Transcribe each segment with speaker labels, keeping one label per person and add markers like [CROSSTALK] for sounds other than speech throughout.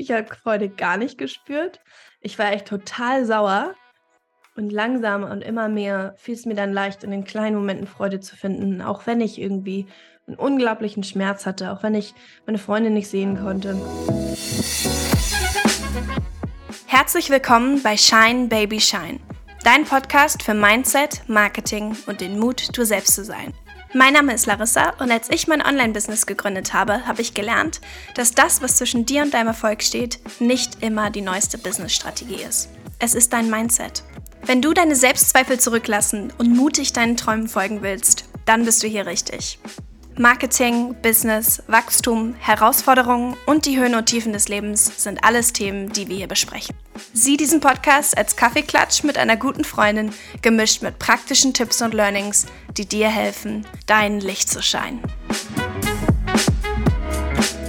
Speaker 1: Ich habe Freude gar nicht gespürt. Ich war echt total sauer. Und langsam und immer mehr fiel es mir dann leicht, in den kleinen Momenten Freude zu finden, auch wenn ich irgendwie einen unglaublichen Schmerz hatte, auch wenn ich meine Freundin nicht sehen konnte.
Speaker 2: Herzlich willkommen bei Shine Baby Shine, dein Podcast für Mindset, Marketing und den Mut, du selbst zu sein. Mein Name ist Larissa und als ich mein Online-Business gegründet habe, habe ich gelernt, dass das, was zwischen dir und deinem Erfolg steht, nicht immer die neueste Business-Strategie ist. Es ist dein Mindset. Wenn du deine Selbstzweifel zurücklassen und mutig deinen Träumen folgen willst, dann bist du hier richtig. Marketing, Business, Wachstum, Herausforderungen und die Höhen und Tiefen des Lebens sind alles Themen, die wir hier besprechen. Sieh diesen Podcast als Kaffeeklatsch mit einer guten Freundin, gemischt mit praktischen Tipps und Learnings, die dir helfen, dein Licht zu scheinen.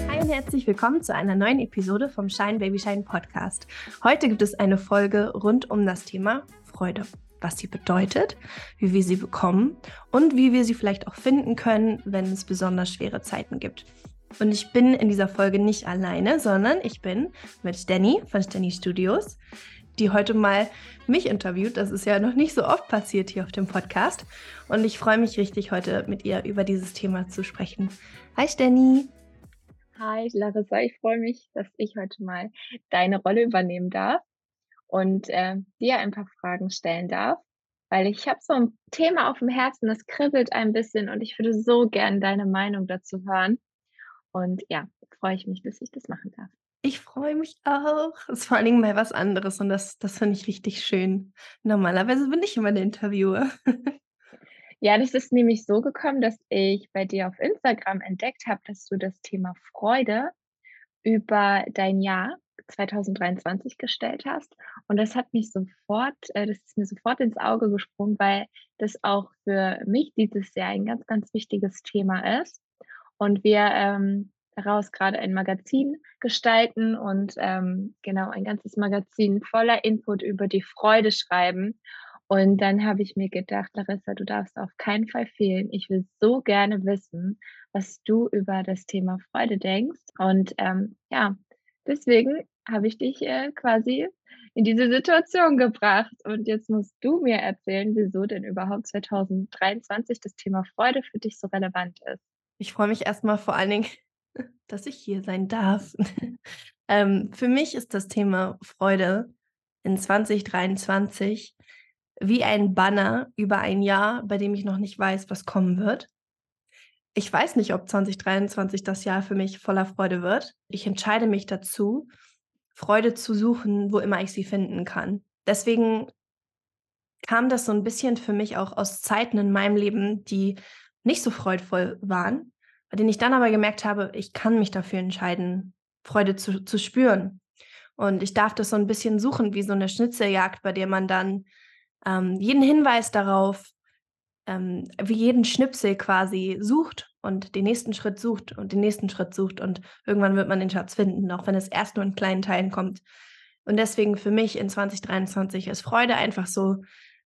Speaker 1: Hi und herzlich willkommen zu einer neuen Episode vom Shine Baby Shine Podcast. Heute gibt es eine Folge rund um das Thema Freude was sie bedeutet, wie wir sie bekommen und wie wir sie vielleicht auch finden können, wenn es besonders schwere Zeiten gibt. Und ich bin in dieser Folge nicht alleine, sondern ich bin mit Danny von Danny Studios, die heute mal mich interviewt. Das ist ja noch nicht so oft passiert hier auf dem Podcast. Und ich freue mich richtig, heute mit ihr über dieses Thema zu sprechen. Hi Danny.
Speaker 3: Hi Larissa, ich freue mich, dass ich heute mal deine Rolle übernehmen darf und äh, dir ein paar Fragen stellen darf, weil ich habe so ein Thema auf dem Herzen, das kribbelt ein bisschen und ich würde so gern deine Meinung dazu hören. Und ja, freue ich mich, dass ich das machen darf.
Speaker 1: Ich freue mich auch. Es ist vor allen Dingen mal was anderes und das, das finde ich richtig schön. Normalerweise bin ich immer der Interviewer. [LAUGHS]
Speaker 3: Ja, das ist nämlich so gekommen, dass ich bei dir auf Instagram entdeckt habe, dass du das Thema Freude über dein Jahr 2023 gestellt hast. Und das hat mich sofort, äh, das ist mir sofort ins Auge gesprungen, weil das auch für mich dieses Jahr ein ganz, ganz wichtiges Thema ist. Und wir ähm, daraus gerade ein Magazin gestalten und ähm, genau ein ganzes Magazin voller Input über die Freude schreiben. Und dann habe ich mir gedacht, Larissa, du darfst auf keinen Fall fehlen. Ich will so gerne wissen, was du über das Thema Freude denkst. Und ähm, ja, deswegen habe ich dich äh, quasi in diese Situation gebracht. Und jetzt musst du mir erzählen, wieso denn überhaupt 2023 das Thema Freude für dich so relevant ist.
Speaker 1: Ich freue mich erstmal vor allen Dingen, [LAUGHS] dass ich hier sein darf. [LAUGHS] ähm, für mich ist das Thema Freude in 2023 wie ein Banner über ein Jahr, bei dem ich noch nicht weiß, was kommen wird. Ich weiß nicht, ob 2023 das Jahr für mich voller Freude wird. Ich entscheide mich dazu, Freude zu suchen, wo immer ich sie finden kann. Deswegen kam das so ein bisschen für mich auch aus Zeiten in meinem Leben, die nicht so freudvoll waren, bei denen ich dann aber gemerkt habe, ich kann mich dafür entscheiden, Freude zu, zu spüren. Und ich darf das so ein bisschen suchen, wie so eine Schnitzeljagd, bei der man dann ähm, jeden Hinweis darauf, ähm, wie jeden Schnipsel quasi sucht und den nächsten Schritt sucht und den nächsten Schritt sucht und irgendwann wird man den Schatz finden, auch wenn es erst nur in kleinen Teilen kommt. Und deswegen für mich in 2023 ist Freude einfach so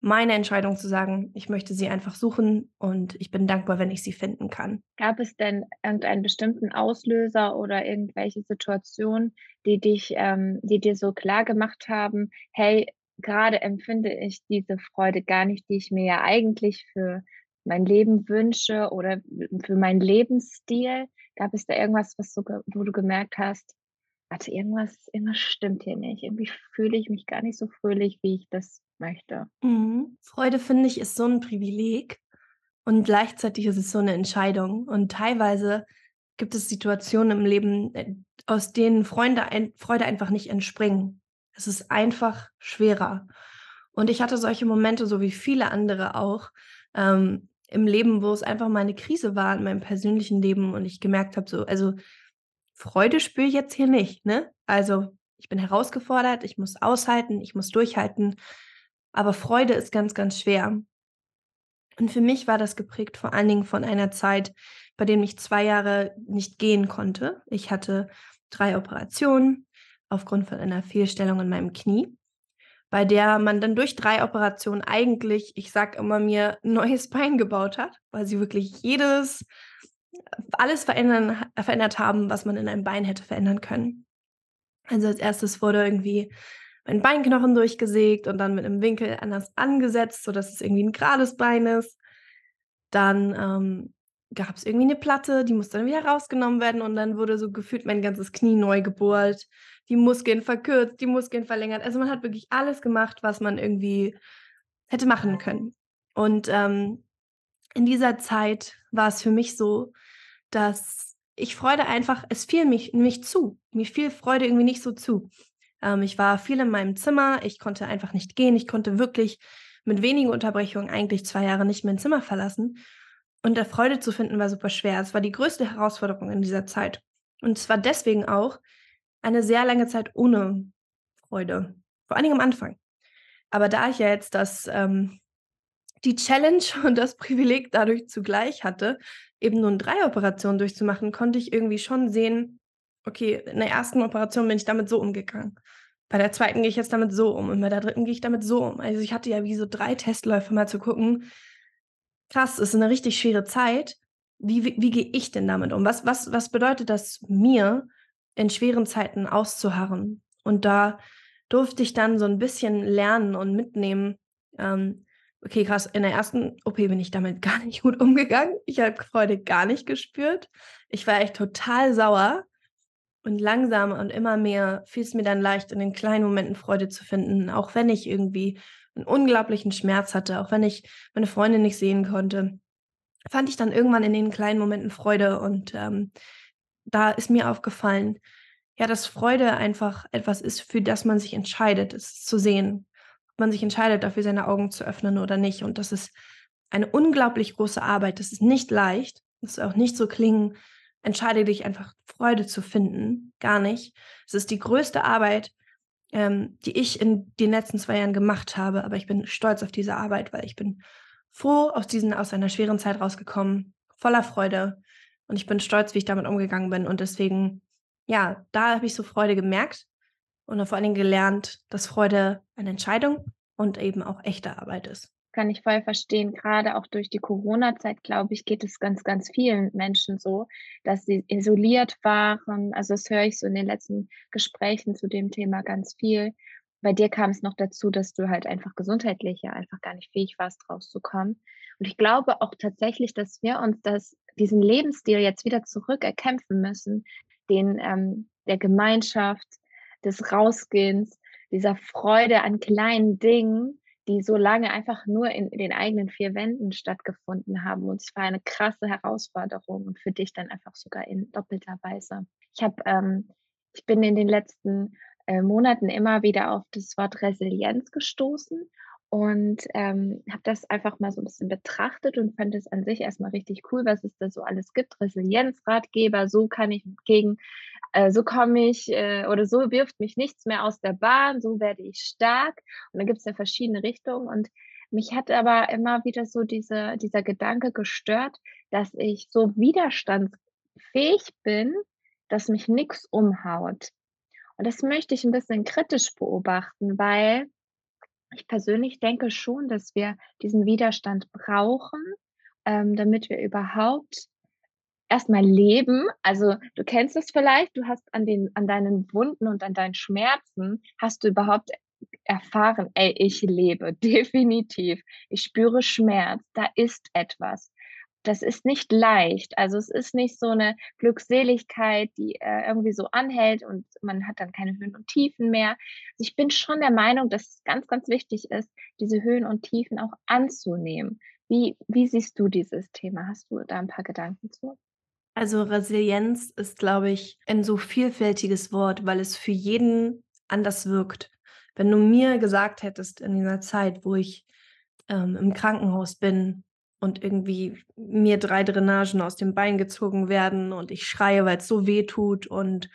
Speaker 1: meine Entscheidung zu sagen, ich möchte sie einfach suchen und ich bin dankbar, wenn ich sie finden kann.
Speaker 3: Gab es denn irgendeinen bestimmten Auslöser oder irgendwelche Situationen, die dich, ähm, die dir so klar gemacht haben, hey, gerade empfinde ich diese Freude gar nicht, die ich mir ja eigentlich für mein Leben wünsche oder für meinen Lebensstil? Gab es da irgendwas, was du, wo du gemerkt hast, warte, irgendwas, irgendwas stimmt hier nicht. Irgendwie fühle ich mich gar nicht so fröhlich, wie ich das möchte.
Speaker 1: Mhm. Freude, finde ich, ist so ein Privileg und gleichzeitig ist es so eine Entscheidung. Und teilweise gibt es Situationen im Leben, äh, aus denen Freunde ein, Freude einfach nicht entspringen. Es ist einfach schwerer. Und ich hatte solche Momente, so wie viele andere auch, ähm, im Leben, wo es einfach mal eine Krise war in meinem persönlichen Leben und ich gemerkt habe, so, also Freude spüre ich jetzt hier nicht, ne? Also ich bin herausgefordert, ich muss aushalten, ich muss durchhalten, aber Freude ist ganz, ganz schwer. Und für mich war das geprägt vor allen Dingen von einer Zeit, bei der ich zwei Jahre nicht gehen konnte. Ich hatte drei Operationen aufgrund von einer Fehlstellung in meinem Knie bei der man dann durch drei Operationen eigentlich, ich sag immer mir, neues [LAUGHS] Bein gebaut hat, weil sie wirklich jedes, alles verändern, verändert haben, was man in einem Bein hätte verändern können. Also als erstes wurde irgendwie mein Beinknochen durchgesägt und dann mit einem Winkel anders angesetzt, sodass es irgendwie ein gerades Bein ist. Dann ähm, gab es irgendwie eine Platte, die musste dann wieder rausgenommen werden und dann wurde so gefühlt mein ganzes Knie neu gebohrt, die Muskeln verkürzt, die Muskeln verlängert. Also man hat wirklich alles gemacht, was man irgendwie hätte machen können. Und ähm, in dieser Zeit war es für mich so, dass ich Freude einfach, es fiel mich, mich zu. Mir fiel Freude irgendwie nicht so zu. Ähm, ich war viel in meinem Zimmer, ich konnte einfach nicht gehen, ich konnte wirklich mit wenigen Unterbrechungen eigentlich zwei Jahre nicht mein Zimmer verlassen. Und da Freude zu finden war super schwer. Es war die größte Herausforderung in dieser Zeit. Und es war deswegen auch eine sehr lange Zeit ohne Freude. Vor allen Dingen am Anfang. Aber da ich ja jetzt das, ähm, die Challenge [LAUGHS] und das Privileg dadurch zugleich hatte, eben nun drei Operationen durchzumachen, konnte ich irgendwie schon sehen, okay, in der ersten Operation bin ich damit so umgegangen. Bei der zweiten gehe ich jetzt damit so um und bei der dritten gehe ich damit so um. Also ich hatte ja wie so drei Testläufe mal zu gucken, krass, ist eine richtig schwere Zeit. Wie, wie, wie gehe ich denn damit um? Was, was, was bedeutet das mir, in schweren Zeiten auszuharren? Und da durfte ich dann so ein bisschen lernen und mitnehmen, ähm, okay, krass, in der ersten OP bin ich damit [LAUGHS] gar nicht gut umgegangen. Ich habe Freude gar nicht gespürt. Ich war echt total sauer. Und langsam und immer mehr fiel es mir dann leicht, in den kleinen Momenten Freude zu finden, auch wenn ich irgendwie einen unglaublichen Schmerz hatte, auch wenn ich meine Freundin nicht sehen konnte, fand ich dann irgendwann in den kleinen Momenten Freude. Und ähm, da ist mir aufgefallen, ja, dass Freude einfach etwas ist, für das man sich entscheidet, es zu sehen. Ob man sich entscheidet, dafür seine Augen zu öffnen oder nicht. Und das ist eine unglaublich große Arbeit. Das ist nicht leicht. Das ist auch nicht so klingen, entscheide dich einfach Freude zu finden. Gar nicht. Es ist die größte Arbeit, ähm, die ich in den letzten zwei Jahren gemacht habe. Aber ich bin stolz auf diese Arbeit, weil ich bin froh aus diesen, aus einer schweren Zeit rausgekommen, voller Freude. Und ich bin stolz, wie ich damit umgegangen bin. Und deswegen ja, da habe ich so Freude gemerkt und vor allen Dingen gelernt, dass Freude eine Entscheidung und eben auch echte Arbeit ist.
Speaker 3: Kann ich voll verstehen. Gerade auch durch die Corona-Zeit, glaube ich, geht es ganz, ganz vielen Menschen so, dass sie isoliert waren. Also das höre ich so in den letzten Gesprächen zu dem Thema ganz viel. Bei dir kam es noch dazu, dass du halt einfach gesundheitlich ja einfach gar nicht fähig warst, rauszukommen. Und ich glaube auch tatsächlich, dass wir uns das, diesen Lebensstil jetzt wieder zurückerkämpfen müssen, den ähm, der Gemeinschaft, des Rausgehens, dieser Freude an kleinen Dingen, die so lange einfach nur in, in den eigenen vier Wänden stattgefunden haben. Und es war eine krasse Herausforderung und für dich dann einfach sogar in doppelter Weise. Ich habe, ähm, ich bin in den letzten äh, Monaten immer wieder auf das Wort Resilienz gestoßen und ähm, habe das einfach mal so ein bisschen betrachtet und fand es an sich erstmal richtig cool, was es da so alles gibt. Resilienzratgeber, so kann ich gegen, äh, so komme ich äh, oder so wirft mich nichts mehr aus der Bahn, so werde ich stark. Und dann gibt es ja verschiedene Richtungen und mich hat aber immer wieder so diese, dieser Gedanke gestört, dass ich so widerstandsfähig bin, dass mich nichts umhaut. Und das möchte ich ein bisschen kritisch beobachten, weil ich persönlich denke schon, dass wir diesen Widerstand brauchen, ähm, damit wir überhaupt erstmal leben. Also du kennst es vielleicht, du hast an den, an deinen Wunden und an deinen Schmerzen, hast du überhaupt erfahren, ey, ich lebe, [LAUGHS] definitiv. Ich spüre Schmerz, da ist etwas das ist nicht leicht. Also es ist nicht so eine Glückseligkeit, die äh, irgendwie so anhält und man hat dann keine Höhen und Tiefen mehr. Also ich bin schon der Meinung, dass es ganz, ganz wichtig ist, diese Höhen und Tiefen auch anzunehmen. Wie, wie siehst du dieses Thema? Hast du da ein paar Gedanken zu?
Speaker 1: Also Resilienz ist, glaube ich, ein so vielfältiges Wort, weil es für jeden anders wirkt. Wenn du mir gesagt hättest in dieser Zeit, wo ich ähm, im Krankenhaus bin, und irgendwie mir drei Drainagen aus dem Bein gezogen werden und ich schreie, weil es so weh tut. Und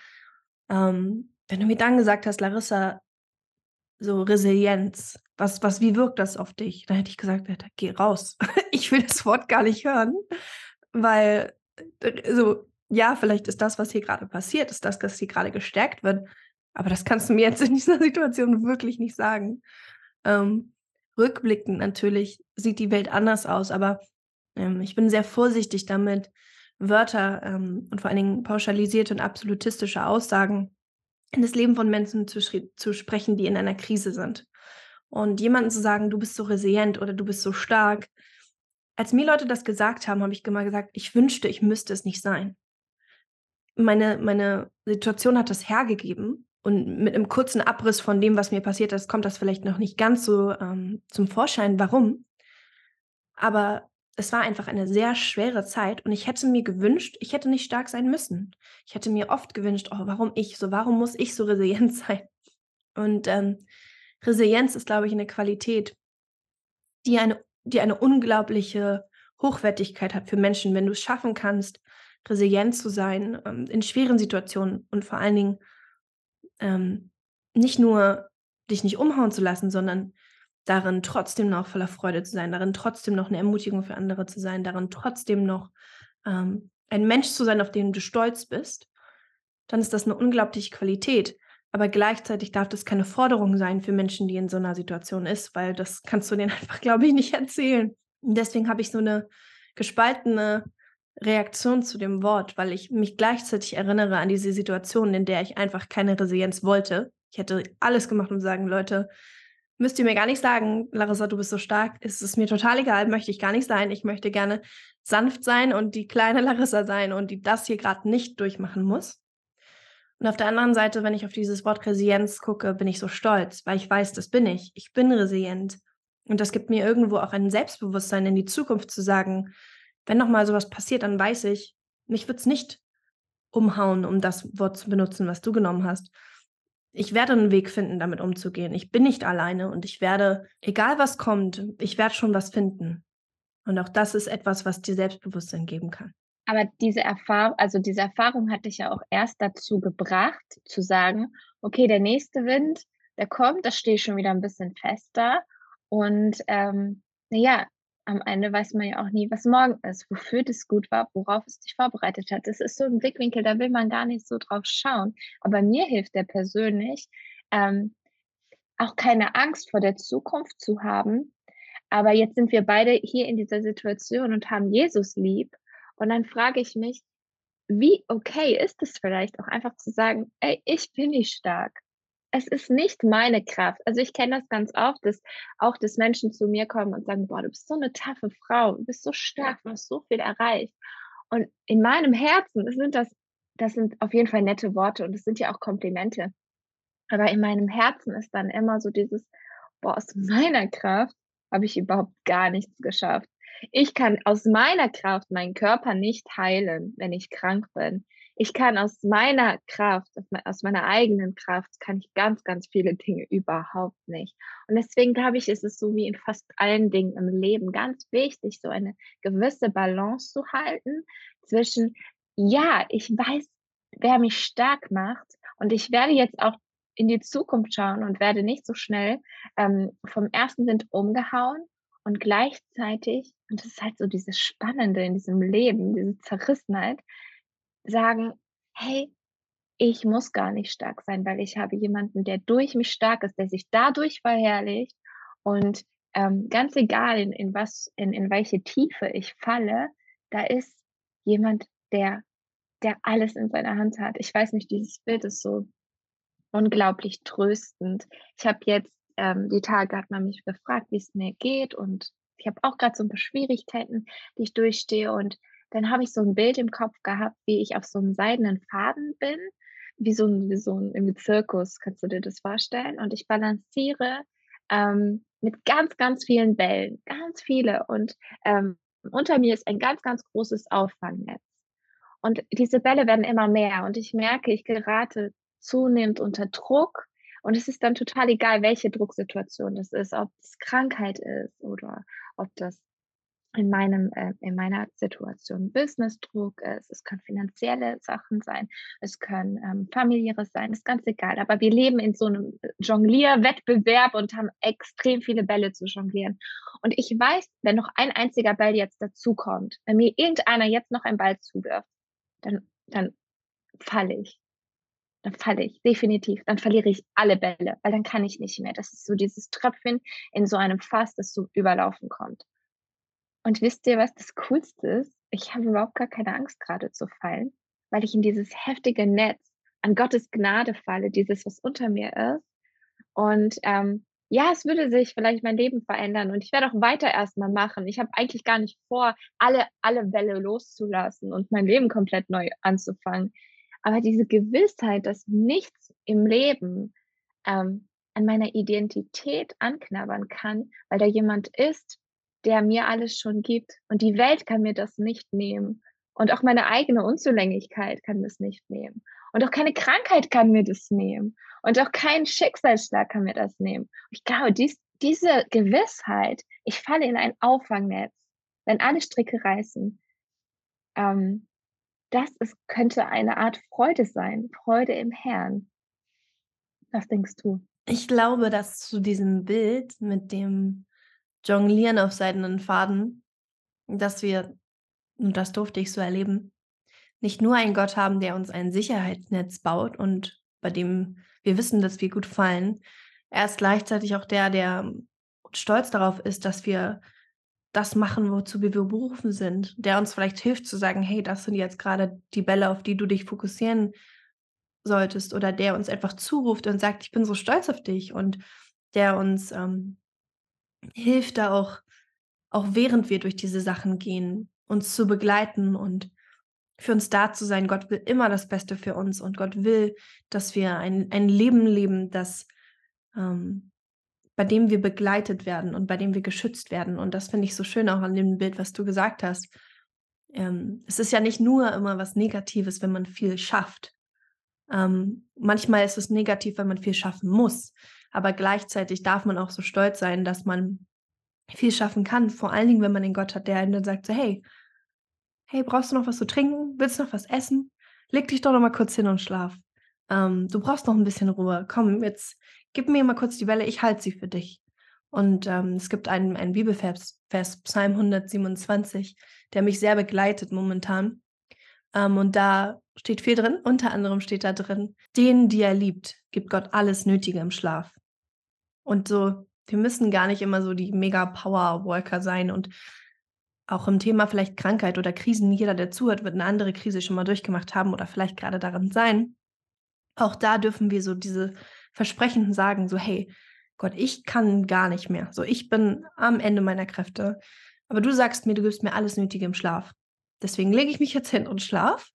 Speaker 1: ähm, wenn du mir dann gesagt hast, Larissa, so Resilienz, was, was, wie wirkt das auf dich? Dann hätte ich gesagt, Alter, geh raus. [LAUGHS] ich will das Wort gar nicht hören, weil äh, so, ja, vielleicht ist das, was hier gerade passiert, ist das, was hier gerade gestärkt wird. Aber das kannst du mir jetzt in dieser Situation wirklich nicht sagen. Ähm, rückblickend natürlich sieht die Welt anders aus, aber ähm, ich bin sehr vorsichtig damit, Wörter ähm, und vor allen Dingen pauschalisierte und absolutistische Aussagen in das Leben von Menschen zu, zu sprechen, die in einer Krise sind. Und jemanden zu sagen, du bist so resilient oder du bist so stark. Als mir Leute das gesagt haben, habe ich immer gesagt, ich wünschte, ich müsste es nicht sein. Meine, meine Situation hat das hergegeben. Und mit einem kurzen Abriss von dem, was mir passiert ist, kommt das vielleicht noch nicht ganz so ähm, zum Vorschein, warum. Aber es war einfach eine sehr schwere Zeit und ich hätte mir gewünscht, ich hätte nicht stark sein müssen. Ich hätte mir oft gewünscht, oh, warum ich so, warum muss ich so resilient [LAUGHS] sein? Und ähm, Resilienz ist, glaube ich, eine Qualität, die eine, die eine unglaubliche Hochwertigkeit hat für Menschen, wenn du es schaffen kannst, resilient zu sein ähm, in schweren Situationen und vor allen Dingen ähm, nicht nur dich nicht umhauen zu lassen, sondern darin trotzdem noch voller Freude zu sein, darin trotzdem noch eine Ermutigung für andere zu sein, darin trotzdem noch ähm, ein Mensch zu sein, auf den du stolz bist, dann ist das eine unglaubliche Qualität. Aber gleichzeitig darf das keine Forderung sein für Menschen, die in so einer Situation ist, weil das kannst du denen [LAUGHS] einfach, glaube ich, nicht erzählen. Und deswegen habe ich so eine gespaltene Reaktion zu dem Wort, weil ich mich gleichzeitig erinnere an diese Situation, in der ich einfach keine Resilienz wollte. Ich hätte alles gemacht, um zu sagen, Leute, müsst ihr mir gar nicht sagen, Larissa, du bist so stark. Es ist mir total egal, möchte ich gar nicht sein. Ich möchte gerne sanft sein und die kleine [LAUGHS] Larissa sein und die das hier gerade nicht durchmachen muss. Und auf der anderen Seite, wenn ich auf dieses Wort Resilienz gucke, bin ich so stolz, weil ich weiß, das bin ich. Ich bin resilient. Und das gibt mir irgendwo auch ein Selbstbewusstsein in die Zukunft zu sagen, wenn nochmal sowas passiert, dann weiß ich, mich wird es nicht umhauen, um das Wort zu benutzen, was du genommen hast. Ich werde einen Weg finden, damit umzugehen. Ich bin nicht alleine und ich werde, egal was kommt, ich werde schon was finden. Und auch das ist etwas, was dir Selbstbewusstsein geben kann.
Speaker 3: Aber diese Erfahrung, also diese Erfahrung hat dich ja auch erst dazu gebracht, zu sagen, okay, der nächste Wind, der kommt, da stehe ich schon wieder ein bisschen fester. Und ähm, naja, am Ende weiß man ja auch nie, was morgen ist, wofür das gut war, worauf es dich vorbereitet hat. Das ist so ein Blickwinkel, da will man gar nicht so drauf schauen. Aber mir hilft der persönlich, ähm, auch keine Angst vor der Zukunft zu haben. Aber jetzt sind wir beide hier in dieser Situation und haben Jesus lieb. Und dann frage ich mich, wie okay ist es vielleicht auch einfach zu sagen, ey, ich bin nicht stark. Es ist nicht meine Kraft. Also ich kenne das ganz oft, dass auch dass Menschen zu mir kommen und sagen, boah, du bist so eine taffe Frau, du bist so stark, du hast so viel erreicht. Und in meinem Herzen sind das, das sind auf jeden Fall nette Worte und das sind ja auch Komplimente. Aber in meinem Herzen ist dann immer so dieses, boah, aus meiner Kraft habe ich überhaupt gar nichts geschafft. Ich kann aus meiner Kraft meinen Körper nicht heilen, wenn ich krank bin. Ich kann aus meiner Kraft, aus meiner eigenen Kraft, kann ich ganz, ganz viele Dinge überhaupt nicht. Und deswegen glaube ich, ist es so wie in fast allen Dingen im Leben ganz wichtig, so eine gewisse Balance zu halten zwischen, ja, ich weiß, wer mich stark macht und ich werde jetzt auch in die Zukunft schauen und werde nicht so schnell ähm, vom ersten Wind umgehauen und gleichzeitig, und das ist halt so dieses Spannende in diesem Leben, diese Zerrissenheit, sagen, hey, ich muss gar nicht stark sein, weil ich habe jemanden, der durch mich stark ist, der sich dadurch verherrlicht und ähm, ganz egal in, in was, in, in welche Tiefe ich falle, da ist jemand, der, der alles in seiner Hand hat. Ich weiß nicht, dieses Bild ist so unglaublich tröstend. Ich habe jetzt ähm, die Tage hat man mich gefragt, wie es mir geht und ich habe auch gerade so ein paar Schwierigkeiten, die ich durchstehe und dann habe ich so ein Bild im Kopf gehabt, wie ich auf so einem seidenen Faden bin, wie so ein, wie so ein im Zirkus, kannst du dir das vorstellen? Und ich balanciere ähm, mit ganz, ganz vielen Bällen, ganz viele und ähm, unter mir ist ein ganz, ganz großes Auffangnetz. Und diese Bälle werden immer mehr und ich merke, ich gerate zunehmend unter Druck und es ist dann total egal, welche Drucksituation das ist, ob es Krankheit ist oder ob das in meinem, äh, in meiner Situation Businessdruck ist, es können finanzielle Sachen sein, es können ähm, familiäres sein, ist ganz egal. Aber wir leben in so einem Jonglierwettbewerb und haben extrem viele Bälle zu jonglieren. Und ich weiß, wenn noch ein einziger Ball jetzt dazukommt, wenn mir irgendeiner jetzt noch einen Ball zuwirft, dann, dann falle ich dann falle ich definitiv, dann verliere ich alle Bälle, weil dann kann ich nicht mehr. Das ist so dieses Tröpfchen in so einem Fass, das zum Überlaufen kommt. Und wisst ihr, was das Coolste ist? Ich habe überhaupt gar keine Angst gerade zu fallen, weil ich in dieses heftige Netz an Gottes Gnade falle, dieses, was unter mir ist. Und ähm, ja, es würde sich vielleicht mein Leben verändern und ich werde auch weiter erstmal machen. Ich habe eigentlich gar nicht vor, alle, alle Welle loszulassen und mein Leben komplett neu anzufangen. Aber diese Gewissheit, dass nichts im Leben ähm, an meiner Identität anknabbern kann, weil da jemand ist, der mir alles schon gibt. Und die Welt kann mir das nicht nehmen. Und auch meine eigene Unzulänglichkeit kann das nicht nehmen. Und auch keine Krankheit kann mir das nehmen. Und auch kein Schicksalsschlag kann mir das nehmen. Ich glaube, dies, diese Gewissheit, ich falle in ein Auffangnetz, wenn alle Stricke reißen, ähm, das ist, könnte eine Art Freude sein, Freude im Herrn. Was denkst du?
Speaker 1: Ich glaube, dass zu diesem Bild mit dem Jonglieren auf seidenen Faden, dass wir, und das durfte ich so erleben, nicht nur einen Gott haben, der uns ein Sicherheitsnetz baut und bei dem wir wissen, dass wir gut fallen. Er ist gleichzeitig auch der, der stolz darauf ist, dass wir das machen, wozu wir berufen sind, der uns vielleicht hilft zu sagen, hey, das sind jetzt gerade die Bälle, auf die du dich fokussieren solltest, oder der uns einfach zuruft und sagt, ich bin so stolz auf dich und der uns ähm, hilft da auch, auch während wir durch diese Sachen gehen, uns zu begleiten und für uns da zu sein. Gott will immer das Beste für uns und Gott will, dass wir ein, ein Leben leben, das, ähm, bei dem wir begleitet werden und bei dem wir geschützt werden. Und das finde ich so schön auch an dem Bild, was du gesagt hast. Ähm, es ist ja nicht nur immer was Negatives, wenn man viel schafft. Ähm, manchmal ist es negativ, wenn man viel schaffen muss. Aber gleichzeitig darf man auch so stolz sein, dass man viel schaffen kann. Vor allen Dingen, wenn man den Gott hat, der einen dann sagt, so, hey, hey, brauchst du noch was zu trinken? Willst du noch was essen? Leg dich doch noch mal kurz hin und schlaf. Ähm, du brauchst noch ein bisschen Ruhe. Komm, jetzt gib mir mal kurz die Welle, ich halte sie für dich. Und ähm, es gibt einen, einen Bibelvers, Vers, Psalm 127, der mich sehr begleitet momentan. Ähm, und da steht viel drin. Unter anderem steht da drin, denen, die er liebt, gibt Gott alles Nötige im Schlaf. Und so, wir müssen gar nicht immer so die mega Power Worker sein und auch im Thema vielleicht Krankheit oder Krisen. Jeder, der zuhört, wird eine andere Krise schon mal durchgemacht haben oder vielleicht gerade darin sein. Auch da dürfen wir so diese Versprechenden sagen, so hey, Gott, ich kann gar nicht mehr. So, ich bin am Ende meiner Kräfte. Aber du sagst mir, du gibst mir alles Nötige im Schlaf. Deswegen lege ich mich jetzt hin und schlaf.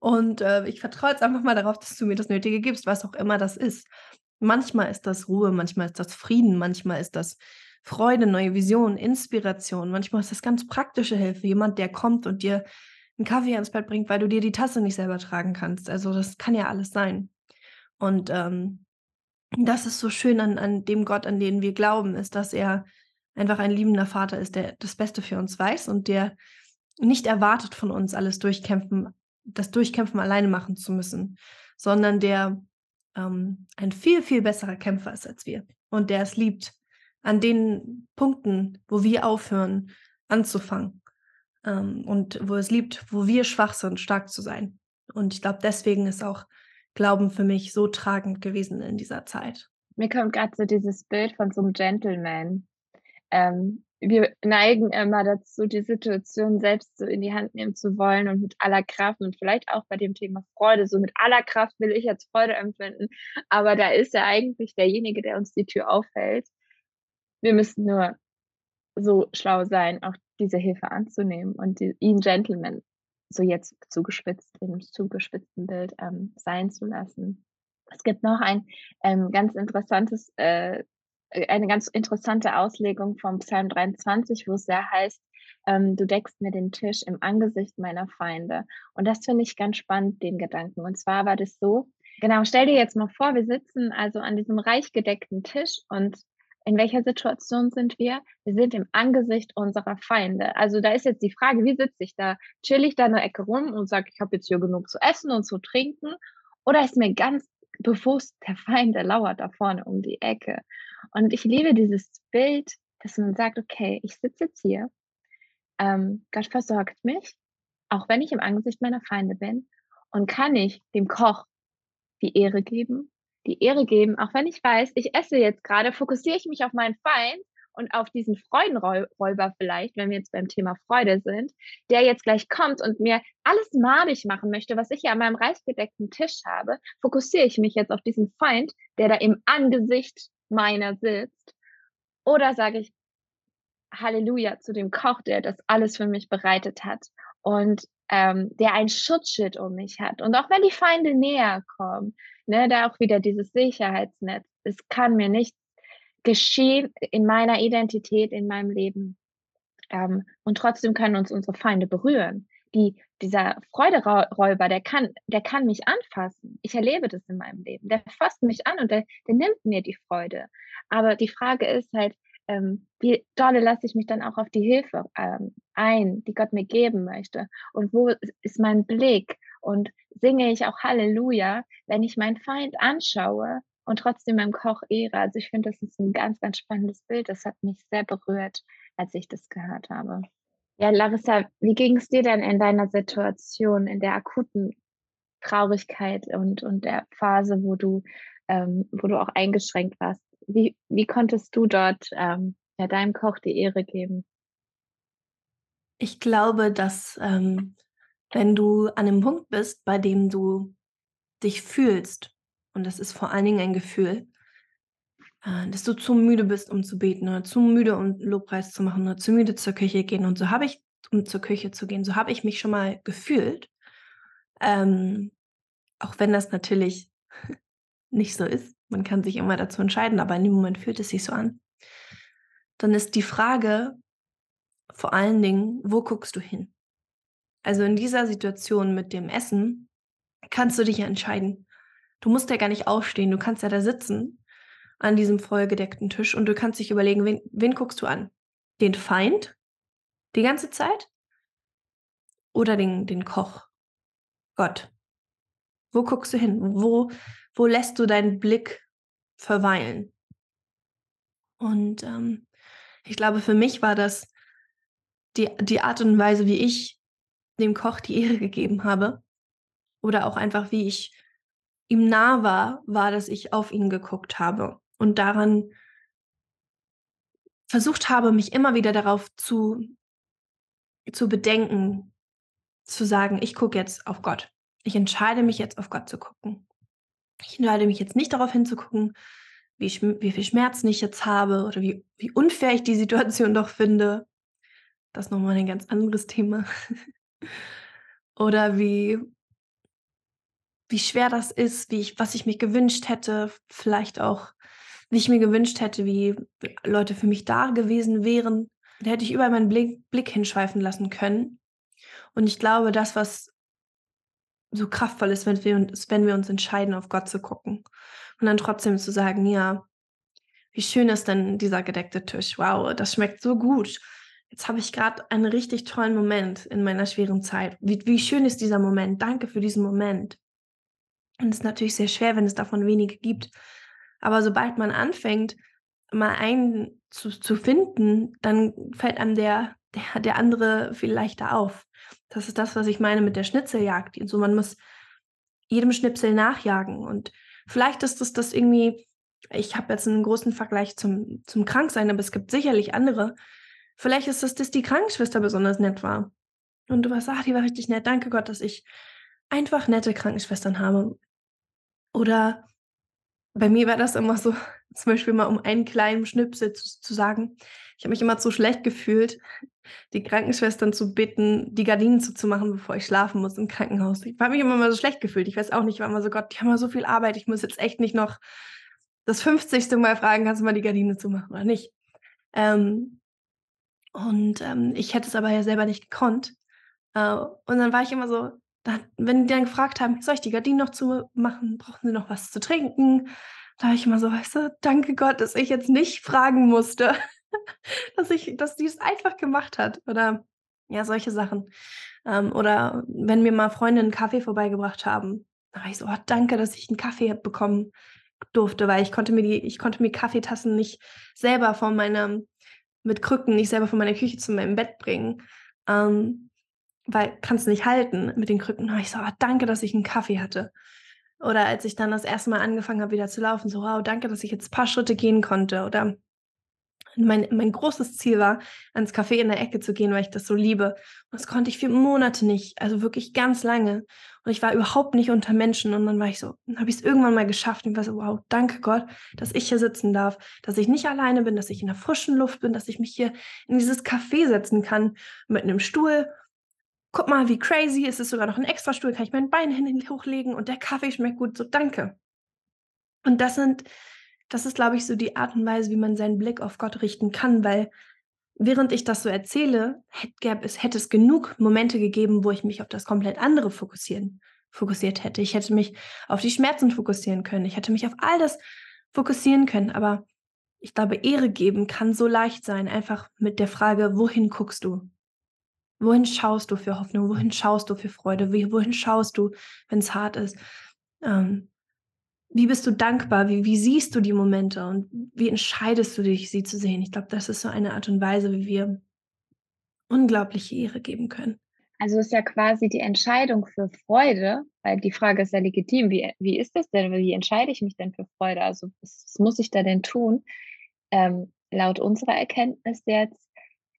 Speaker 1: Und äh, ich vertraue jetzt einfach mal darauf, dass du mir das Nötige gibst, was auch immer das ist. Manchmal ist das Ruhe, manchmal ist das Frieden, manchmal ist das Freude, neue Visionen, Inspiration. Manchmal ist das ganz praktische Hilfe. Jemand, der kommt und dir einen Kaffee ans Bett bringt, weil du dir die Tasse nicht selber tragen kannst. Also das kann ja alles sein. Und ähm, das ist so schön an, an dem Gott, an den wir glauben, ist, dass er einfach ein liebender Vater ist, der das Beste für uns weiß und der nicht erwartet von uns, alles durchkämpfen, das Durchkämpfen alleine machen zu müssen, sondern der ähm, ein viel, viel besserer Kämpfer ist als wir und der es liebt, an den Punkten, wo wir aufhören, anzufangen ähm, und wo es liebt, wo wir schwach sind, stark zu sein. Und ich glaube, deswegen ist auch Glauben für mich so tragend gewesen in dieser Zeit.
Speaker 3: Mir kommt gerade so dieses Bild von so einem Gentleman. Ähm, wir neigen immer dazu, die Situation selbst so in die Hand nehmen zu wollen und mit aller Kraft und vielleicht auch bei dem Thema Freude, so mit aller Kraft will ich jetzt Freude empfinden, aber da ist er eigentlich derjenige, der uns die Tür aufhält. Wir müssen nur so schlau sein, auch diese Hilfe anzunehmen und die, ihn Gentleman so jetzt zugespitzt, im zugespitzten Bild ähm, sein zu lassen. Es gibt noch ein ähm, ganz interessantes, äh, eine ganz interessante Auslegung vom Psalm 23, wo es sehr heißt, ähm, du deckst mir den Tisch im Angesicht meiner Feinde. Und das finde ich ganz spannend, den Gedanken. Und zwar war das so, genau, stell dir jetzt mal vor, wir sitzen also an diesem reich gedeckten Tisch und in welcher Situation sind wir? Wir sind im Angesicht unserer Feinde. Also da ist jetzt die Frage, wie sitze ich da? Chill ich da eine Ecke rum und sage, ich habe jetzt hier genug zu essen und zu trinken? Oder ist mir ganz bewusst, der Feind, der lauert da vorne um die Ecke? Und ich liebe dieses Bild, dass man sagt, okay, ich sitze jetzt hier, ähm, Gott versorgt mich, auch wenn ich im Angesicht meiner Feinde bin, und kann ich dem Koch die Ehre geben die Ehre geben, auch wenn ich weiß, ich esse jetzt gerade, fokussiere ich mich auf meinen Feind und auf diesen Freudenräuber vielleicht, wenn wir jetzt beim Thema Freude sind, der jetzt gleich kommt und mir alles madig machen möchte, was ich ja an meinem reichgedeckten Tisch habe, fokussiere ich mich jetzt auf diesen Feind, der da im Angesicht meiner sitzt. Oder sage ich Halleluja zu dem Koch, der das alles für mich bereitet hat und ähm, der ein Schutzschild um mich hat. Und auch wenn die Feinde näher kommen, ne, da auch wieder dieses Sicherheitsnetz, es kann mir nicht geschehen in meiner Identität, in meinem Leben. Ähm, und trotzdem können uns unsere Feinde berühren. Die, dieser Freuderäuber, der kann, der kann mich anfassen. Ich erlebe das in meinem Leben. Der fasst mich an und der, der nimmt mir die Freude. Aber die Frage ist halt, ähm, wie dolle lasse ich mich dann auch auf die Hilfe ähm, ein, die Gott mir geben möchte? Und wo ist mein Blick? Und singe ich auch Halleluja, wenn ich meinen Feind anschaue und trotzdem meinem Koch ehre. Also ich finde, das ist ein ganz, ganz spannendes Bild. Das hat mich sehr berührt, als ich das gehört habe. Ja, Larissa, wie ging es dir denn in deiner Situation, in der akuten Traurigkeit und, und der Phase, wo du, ähm, wo du auch eingeschränkt warst? Wie, wie konntest du dort ähm, ja, deinem Koch die Ehre geben?
Speaker 1: Ich glaube, dass ähm, wenn du an einem Punkt bist, bei dem du dich fühlst, und das ist vor allen Dingen ein Gefühl, dass du zu müde bist, um zu beten oder zu müde, um Lobpreis zu machen oder zu müde zur Küche gehen. Und so habe ich, um zur Küche zu gehen, so habe ich mich schon mal gefühlt. Ähm, auch wenn das natürlich [LAUGHS] nicht so ist. Man kann sich immer dazu entscheiden, aber in dem Moment fühlt es sich so an. Dann ist die Frage vor allen Dingen, wo guckst du hin? Also in dieser Situation mit dem Essen kannst du dich entscheiden, Du musst ja gar nicht aufstehen, du kannst ja da sitzen an diesem vollgedeckten Tisch und du kannst dich überlegen, wen, wen guckst du an? Den Feind die ganze Zeit oder den, den Koch? Gott. Wo guckst du hin? Wo, wo lässt du deinen Blick verweilen? Und ähm, ich glaube, für mich war das die, die Art und Weise, wie ich dem Koch die Ehre gegeben habe. Oder auch einfach, wie ich ihm nah war, war, dass ich auf ihn geguckt habe und daran versucht habe, mich immer wieder darauf zu, zu bedenken, zu sagen, ich gucke jetzt auf Gott. Ich entscheide mich jetzt auf Gott zu gucken. Ich entscheide mich jetzt nicht darauf hinzugucken, wie, ich, wie viel Schmerzen ich jetzt habe oder wie, wie unfair ich die Situation [LAUGHS] doch finde. Das ist nochmal ein ganz anderes Thema. [LAUGHS] oder wie wie schwer das ist, wie ich, was ich mir gewünscht hätte, vielleicht auch, wie ich mir gewünscht hätte, wie Leute für mich da gewesen wären. Da hätte ich überall meinen Blick, Blick hinschweifen lassen können. Und ich glaube, das, was so kraftvoll ist, wenn wir, uns, wenn wir uns entscheiden, auf Gott zu gucken. Und dann trotzdem zu sagen, ja, wie schön ist denn dieser gedeckte Tisch? Wow, das schmeckt so gut. Jetzt habe ich gerade einen richtig tollen Moment in meiner schweren Zeit. Wie, wie schön ist dieser Moment? Danke für diesen Moment. Und es ist natürlich sehr schwer, wenn es davon wenige gibt. Aber sobald man anfängt, mal einen zu, zu finden, dann fällt einem der, der, der andere viel leichter auf. Das ist das, was ich meine mit der Schnitzeljagd. So, man muss jedem Schnipsel nachjagen. Und vielleicht ist das das irgendwie, ich habe jetzt einen großen Vergleich zum, zum Kranksein, aber es gibt sicherlich andere. Vielleicht ist das, dass die Krankenschwester besonders nett war. Und du warst, ach, die war richtig nett. Danke Gott, dass ich einfach nette Krankenschwestern habe. Oder bei mir war das immer so, [LAUGHS] zum Beispiel mal um einen kleinen Schnipsel zu, zu sagen. Ich habe mich immer zu schlecht gefühlt, die Krankenschwestern zu bitten, die Gardinen zuzumachen, bevor ich schlafen muss im Krankenhaus. Ich habe mich immer mal so schlecht gefühlt. Ich weiß auch nicht, ich war immer so, Gott, die haben mal so viel Arbeit. Ich muss jetzt echt nicht noch das 50. Mal fragen, kannst du mal die Gardine zumachen oder nicht? Ähm, und ähm, ich hätte es aber ja selber nicht gekonnt. Äh, und dann war ich immer so, dann, wenn die dann gefragt haben, soll ich die Gardinen noch zumachen? Brauchen sie noch was zu trinken? Da habe ich immer so, weißt du, danke Gott, dass ich jetzt nicht fragen musste, [LAUGHS] dass ich, dass die es einfach gemacht hat. Oder ja, solche Sachen. Ähm, oder wenn mir mal Freunde einen Kaffee vorbeigebracht haben, da war ich so, oh, danke, dass ich einen Kaffee bekommen durfte, weil ich konnte mir die, ich konnte mir Kaffeetassen nicht selber von meinem, mit Krücken nicht selber von meiner Küche zu meinem Bett bringen. Ähm, weil kannst nicht halten mit den Krücken. Und ich so, oh, danke, dass ich einen Kaffee hatte. Oder als ich dann das erste Mal angefangen habe, wieder zu laufen, so, wow, danke, dass ich jetzt ein paar Schritte gehen konnte. Oder mein, mein großes Ziel war, ans Café in der Ecke zu gehen, weil ich das so liebe. Und das konnte ich für Monate nicht, also wirklich ganz lange. Und ich war überhaupt nicht unter Menschen. Und dann war ich so, dann habe ich es irgendwann mal geschafft. Und ich war so, wow, danke Gott, dass ich hier sitzen darf, dass ich nicht alleine bin, dass ich in der frischen Luft bin, dass ich mich hier in dieses Café setzen kann mit einem Stuhl. Guck mal, wie crazy. Es ist sogar noch ein extra Stuhl, kann ich mein Bein hin hochlegen und der Kaffee schmeckt gut. So, danke. Und das sind das ist, glaube ich, so die Art und Weise, wie man seinen Blick auf Gott richten kann, weil während ich das so erzähle, hätte es, hätte es genug Momente gegeben, wo ich mich auf das komplett andere fokussieren, fokussiert hätte. Ich hätte mich auf die Schmerzen fokussieren können. Ich hätte mich auf all das fokussieren können. Aber ich glaube, Ehre geben kann so leicht sein, einfach mit der Frage, wohin guckst du? Wohin schaust du für Hoffnung? Wohin schaust du für Freude? Wohin schaust du, wenn es hart ist? Ähm, wie bist du dankbar? Wie, wie siehst du die Momente und wie entscheidest du dich, sie zu sehen? Ich glaube, das ist so eine Art und Weise, wie wir unglaubliche Ehre geben können.
Speaker 3: Also ist ja quasi die Entscheidung für Freude, weil die Frage ist ja legitim, wie, wie ist das denn? Wie entscheide ich mich denn für Freude? Also was, was muss ich da denn tun? Ähm, laut unserer Erkenntnis jetzt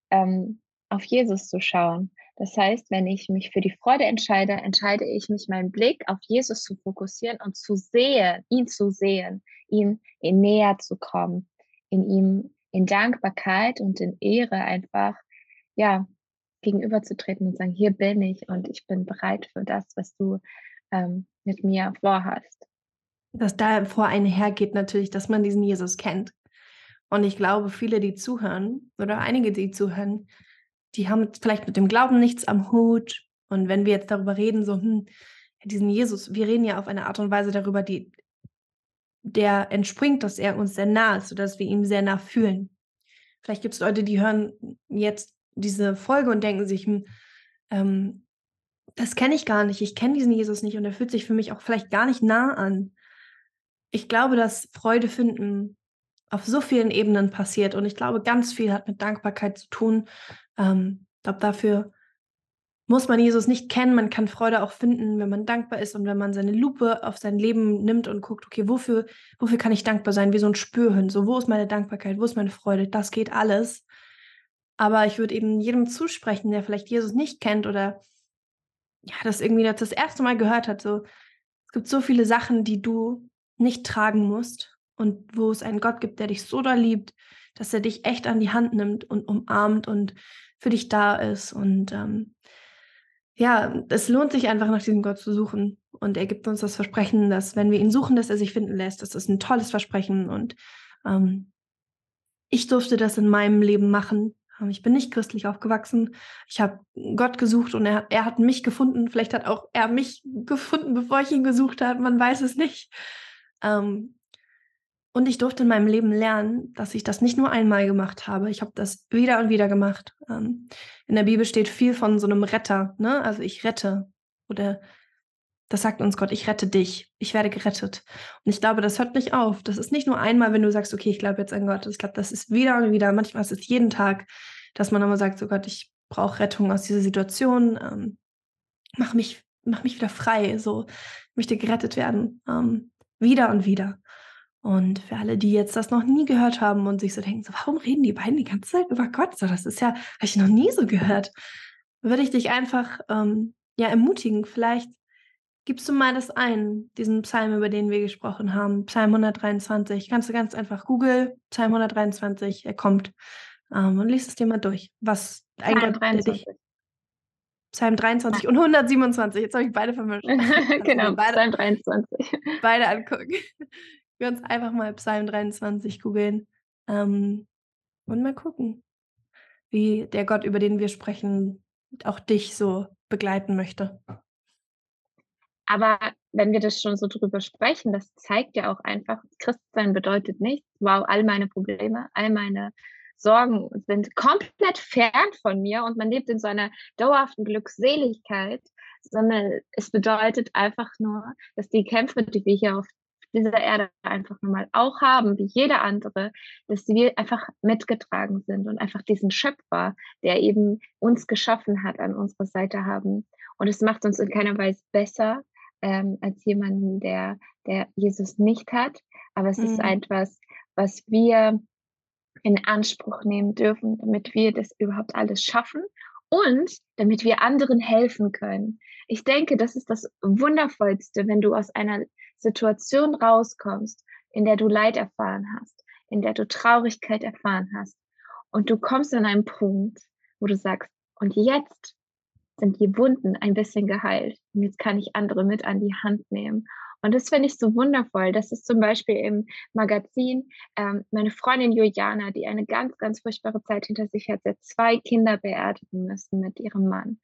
Speaker 3: ähm, auf Jesus zu schauen. Das heißt, wenn ich mich für die Freude entscheide, entscheide ich mich, meinen Blick auf Jesus zu fokussieren und zu sehen, ihn zu sehen, ihm in näher zu kommen, in ihm in Dankbarkeit und in Ehre einfach, ja, gegenüberzutreten und sagen, hier bin ich und ich bin bereit für das, was du ähm, mit mir vorhast.
Speaker 1: Dass da vor einhergeht natürlich, dass man diesen Jesus kennt. Und ich glaube, viele, die zuhören oder einige, die zuhören, die haben vielleicht mit dem Glauben nichts am Hut. Und wenn wir jetzt darüber reden, so, hm, diesen Jesus, wir reden ja auf eine Art und Weise darüber, die, der entspringt, dass er uns sehr nah ist, sodass wir ihm sehr nah fühlen. Vielleicht gibt es Leute, die hören jetzt diese Folge und denken sich, hm, ähm, das kenne ich gar nicht, ich kenne diesen Jesus nicht und er fühlt sich für mich auch vielleicht gar nicht nah an. Ich glaube, dass Freude finden auf so vielen Ebenen passiert und ich glaube, ganz viel hat mit Dankbarkeit zu tun ähm, ich glaube, dafür muss man Jesus nicht kennen. Man kann Freude auch finden, wenn man dankbar ist und wenn man seine Lupe auf sein Leben nimmt und guckt, okay, wofür, wofür kann ich dankbar sein? Wie so ein Spürhund. So, wo ist meine Dankbarkeit? Wo ist meine Freude? Das geht alles. Aber ich würde eben jedem zusprechen, der vielleicht Jesus nicht kennt oder ja, das irgendwie das erste Mal gehört hat. So, es gibt so viele Sachen, die du nicht tragen musst und wo es einen Gott gibt, der dich so da liebt, dass er dich echt an die Hand nimmt und umarmt und für dich da ist. Und ähm, ja, es lohnt sich einfach nach diesem Gott zu suchen. Und er gibt uns das Versprechen, dass wenn wir ihn suchen, dass er sich finden lässt. Das ist ein tolles Versprechen. Und ähm, ich durfte das in meinem Leben machen. Ähm, ich bin nicht christlich aufgewachsen. Ich habe Gott gesucht und er, er hat mich gefunden. Vielleicht hat auch er mich gefunden, bevor ich ihn gesucht habe. Man weiß es nicht. Ähm, und ich durfte in meinem Leben lernen, dass ich das nicht nur einmal gemacht habe. Ich habe das wieder und wieder gemacht. Ähm, in der Bibel steht viel von so einem Retter. Ne? Also ich rette. Oder das sagt uns Gott, ich rette dich. Ich werde gerettet. Und ich glaube, das hört nicht auf. Das ist nicht nur einmal, wenn du sagst, okay, ich glaube jetzt an Gott. Ich glaube, das ist wieder und wieder. Manchmal ist es jeden Tag, dass man immer sagt, so Gott, ich brauche Rettung aus dieser Situation. Ähm, mach mich, mach mich wieder frei. So, ich möchte gerettet werden. Ähm, wieder und wieder. Und für alle, die jetzt das noch nie gehört haben und sich so denken, so, warum reden die beiden die ganze Zeit über Gott? So, das ist ja, habe ich noch nie so gehört. Würde ich dich einfach ähm, ja ermutigen. Vielleicht gibst du mal das ein, diesen Psalm, über den wir gesprochen haben, Psalm 123. Kannst du ganz einfach Google Psalm 123, er kommt ähm, und liest es dir mal durch. Was
Speaker 3: ein Psalm Gott, 23. Dich,
Speaker 1: Psalm 23 und 127. Jetzt habe ich beide vermischt. [LAUGHS]
Speaker 3: genau, beide, Psalm 23.
Speaker 1: Beide angucken wir uns einfach mal Psalm 23 googeln ähm, und mal gucken, wie der Gott, über den wir sprechen, auch dich so begleiten möchte.
Speaker 3: Aber wenn wir das schon so drüber sprechen, das zeigt ja auch einfach, Christsein bedeutet nicht, wow, all meine Probleme, all meine Sorgen sind komplett fern von mir und man lebt in so einer dauerhaften Glückseligkeit, sondern es bedeutet einfach nur, dass die Kämpfe, die wir hier auf dieser Erde einfach nun mal auch haben, wie jeder andere, dass wir einfach mitgetragen sind und einfach diesen Schöpfer, der eben uns geschaffen hat, an unserer Seite haben. Und es macht uns in keiner Weise besser ähm, als jemanden, der, der Jesus nicht hat. Aber es mhm. ist etwas, was wir in Anspruch nehmen dürfen, damit wir das überhaupt alles schaffen und damit wir anderen helfen können. Ich denke, das ist das Wundervollste, wenn du aus einer Situation rauskommst, in der du Leid erfahren hast, in der du Traurigkeit erfahren hast und du kommst an einen Punkt, wo du sagst, und jetzt sind die Wunden ein bisschen geheilt und jetzt kann ich andere mit an die Hand nehmen und das finde ich so wundervoll. Das ist zum Beispiel im Magazin ähm, meine Freundin Juliana, die eine ganz, ganz furchtbare Zeit hinter sich hat, sie hat zwei Kinder beerdigen müssen mit ihrem Mann.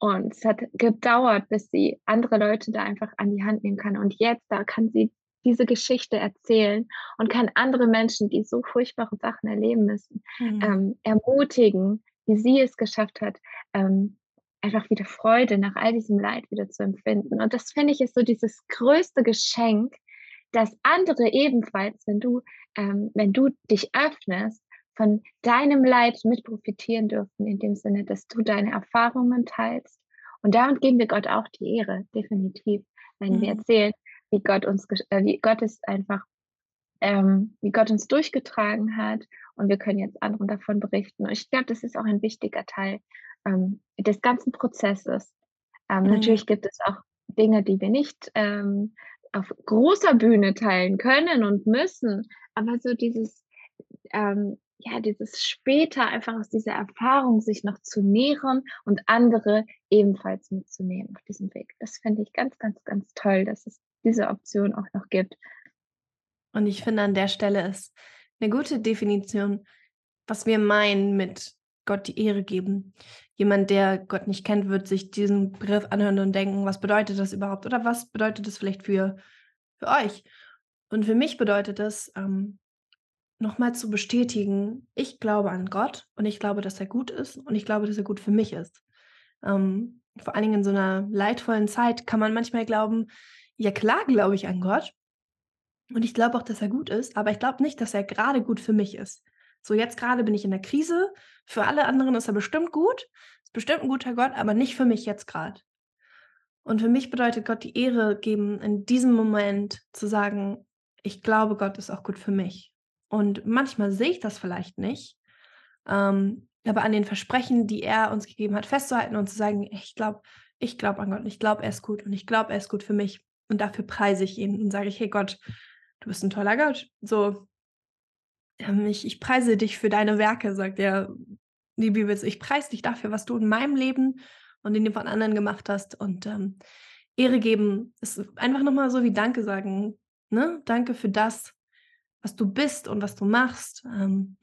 Speaker 3: Und es hat gedauert, bis sie andere Leute da einfach an die Hand nehmen kann. Und jetzt, da kann sie diese Geschichte erzählen und kann andere Menschen, die so furchtbare Sachen erleben müssen, mhm. ähm, ermutigen, wie sie es geschafft hat, ähm, einfach wieder Freude nach all diesem Leid wieder zu empfinden. Und das finde ich ist so dieses größte Geschenk, dass andere ebenfalls, wenn du, ähm, wenn du dich öffnest, von deinem Leid mit profitieren dürfen, in dem Sinne, dass du deine Erfahrungen teilst. Und damit geben wir Gott auch die Ehre, definitiv, wenn mhm. wir erzählen, wie Gott uns, äh, wie Gott es einfach, ähm, wie Gott uns durchgetragen hat. Und wir können jetzt anderen davon berichten. Und ich glaube, das ist auch ein wichtiger Teil ähm, des ganzen Prozesses. Ähm, mhm. Natürlich gibt es auch Dinge, die wir nicht ähm, auf großer Bühne teilen können und müssen, aber so dieses, ähm, ja, dieses später einfach aus dieser Erfahrung sich noch zu nähren und andere ebenfalls mitzunehmen auf diesem Weg. Das finde ich ganz, ganz, ganz toll, dass es diese Option auch noch gibt.
Speaker 1: Und ich finde an der Stelle ist eine gute Definition, was wir meinen mit Gott die Ehre geben. Jemand, der Gott nicht kennt, wird sich diesen Begriff anhören und denken, was bedeutet das überhaupt? Oder was bedeutet das vielleicht für, für euch? Und für mich bedeutet das, ähm, nochmal zu bestätigen, ich glaube an Gott und ich glaube, dass er gut ist und ich glaube, dass er gut für mich ist. Ähm, vor allen Dingen in so einer leidvollen Zeit kann man manchmal glauben, ja klar glaube ich an Gott und ich glaube auch, dass er gut ist, aber ich glaube nicht, dass er gerade gut für mich ist. So, jetzt gerade bin ich in der Krise. Für alle anderen ist er bestimmt gut. Ist bestimmt ein guter Gott, aber nicht für mich jetzt gerade. Und für mich bedeutet Gott die Ehre geben, in diesem Moment zu sagen, ich glaube, Gott ist auch gut für mich. Und manchmal sehe ich das vielleicht nicht, ähm, aber an den Versprechen, die er uns gegeben hat, festzuhalten und zu sagen, ich glaube, ich glaube an Gott, ich glaube, er ist gut und ich glaube, er ist gut für mich. Und dafür preise ich ihn und sage ich, hey Gott, du bist ein toller Gott. So, ähm, ich, ich preise dich für deine Werke, sagt er die Bibel. Ich preise dich dafür, was du in meinem Leben und in dem von anderen gemacht hast. Und ähm, Ehre geben ist einfach nochmal so wie Danke sagen. Ne? Danke für das, was du bist und was du machst. Ähm,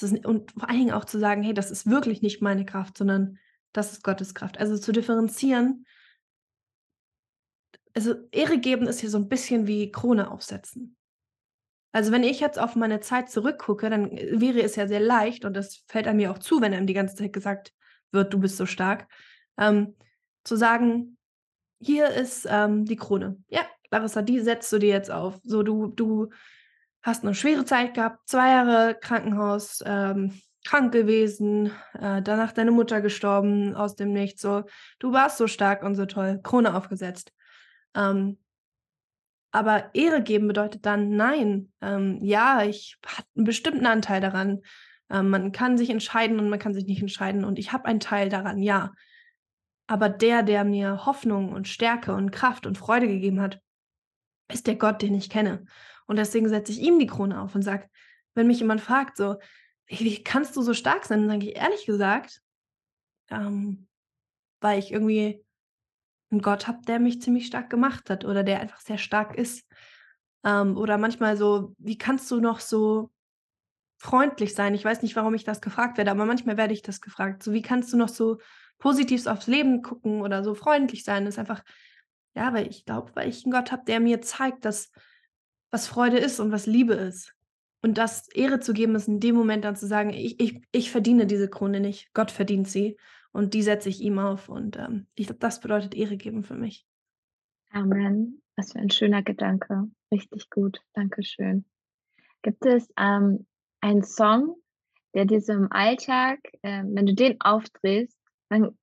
Speaker 1: ist, und vor allen Dingen auch zu sagen, hey, das ist wirklich nicht meine Kraft, sondern das ist Gottes Kraft. Also zu differenzieren. Also Ehre geben ist hier so ein bisschen wie Krone aufsetzen. Also wenn ich jetzt auf meine Zeit zurückgucke, dann äh, wäre es ja sehr leicht, und das fällt einem mir auch zu, wenn einem die ganze Zeit gesagt wird, du bist so stark, ähm, zu sagen, hier ist ähm, die Krone. Ja, Larissa, die setzt du dir jetzt auf. So, du, du hast eine schwere Zeit gehabt, zwei Jahre Krankenhaus, ähm, krank gewesen, äh, danach deine Mutter gestorben aus dem Nichts. So, du warst so stark und so toll, Krone aufgesetzt. Ähm, aber Ehre geben bedeutet dann, nein, ähm, ja, ich habe einen bestimmten Anteil daran. Ähm, man kann sich entscheiden und man kann sich nicht entscheiden und ich habe einen Teil daran, ja. Aber der, der mir Hoffnung und Stärke und Kraft und Freude gegeben hat, ist der Gott, den ich kenne. Und deswegen setze ich ihm die Krone auf und sage, wenn mich jemand fragt, so, wie kannst du so stark sein? Dann sage ich ehrlich gesagt, ähm, weil ich irgendwie einen Gott habe, der mich ziemlich stark gemacht hat oder der einfach sehr stark ist. Ähm, oder manchmal so, wie kannst du noch so freundlich sein? Ich weiß nicht, warum ich das gefragt werde, aber manchmal werde ich das gefragt. So, wie kannst du noch so positiv aufs Leben gucken oder so freundlich sein? Das ist einfach, ja, weil ich glaube, weil ich einen Gott habe, der mir zeigt, dass was Freude ist und was Liebe ist. Und das Ehre zu geben ist in dem Moment dann zu sagen, ich, ich, ich verdiene diese Krone nicht, Gott verdient sie. Und die setze ich ihm auf. Und ähm, ich glaube, das bedeutet Ehre geben für mich.
Speaker 3: Amen. Was für ein schöner Gedanke. Richtig gut. Dankeschön. Gibt es ähm, einen Song, der dir so im Alltag, äh, wenn du den aufdrehst, dann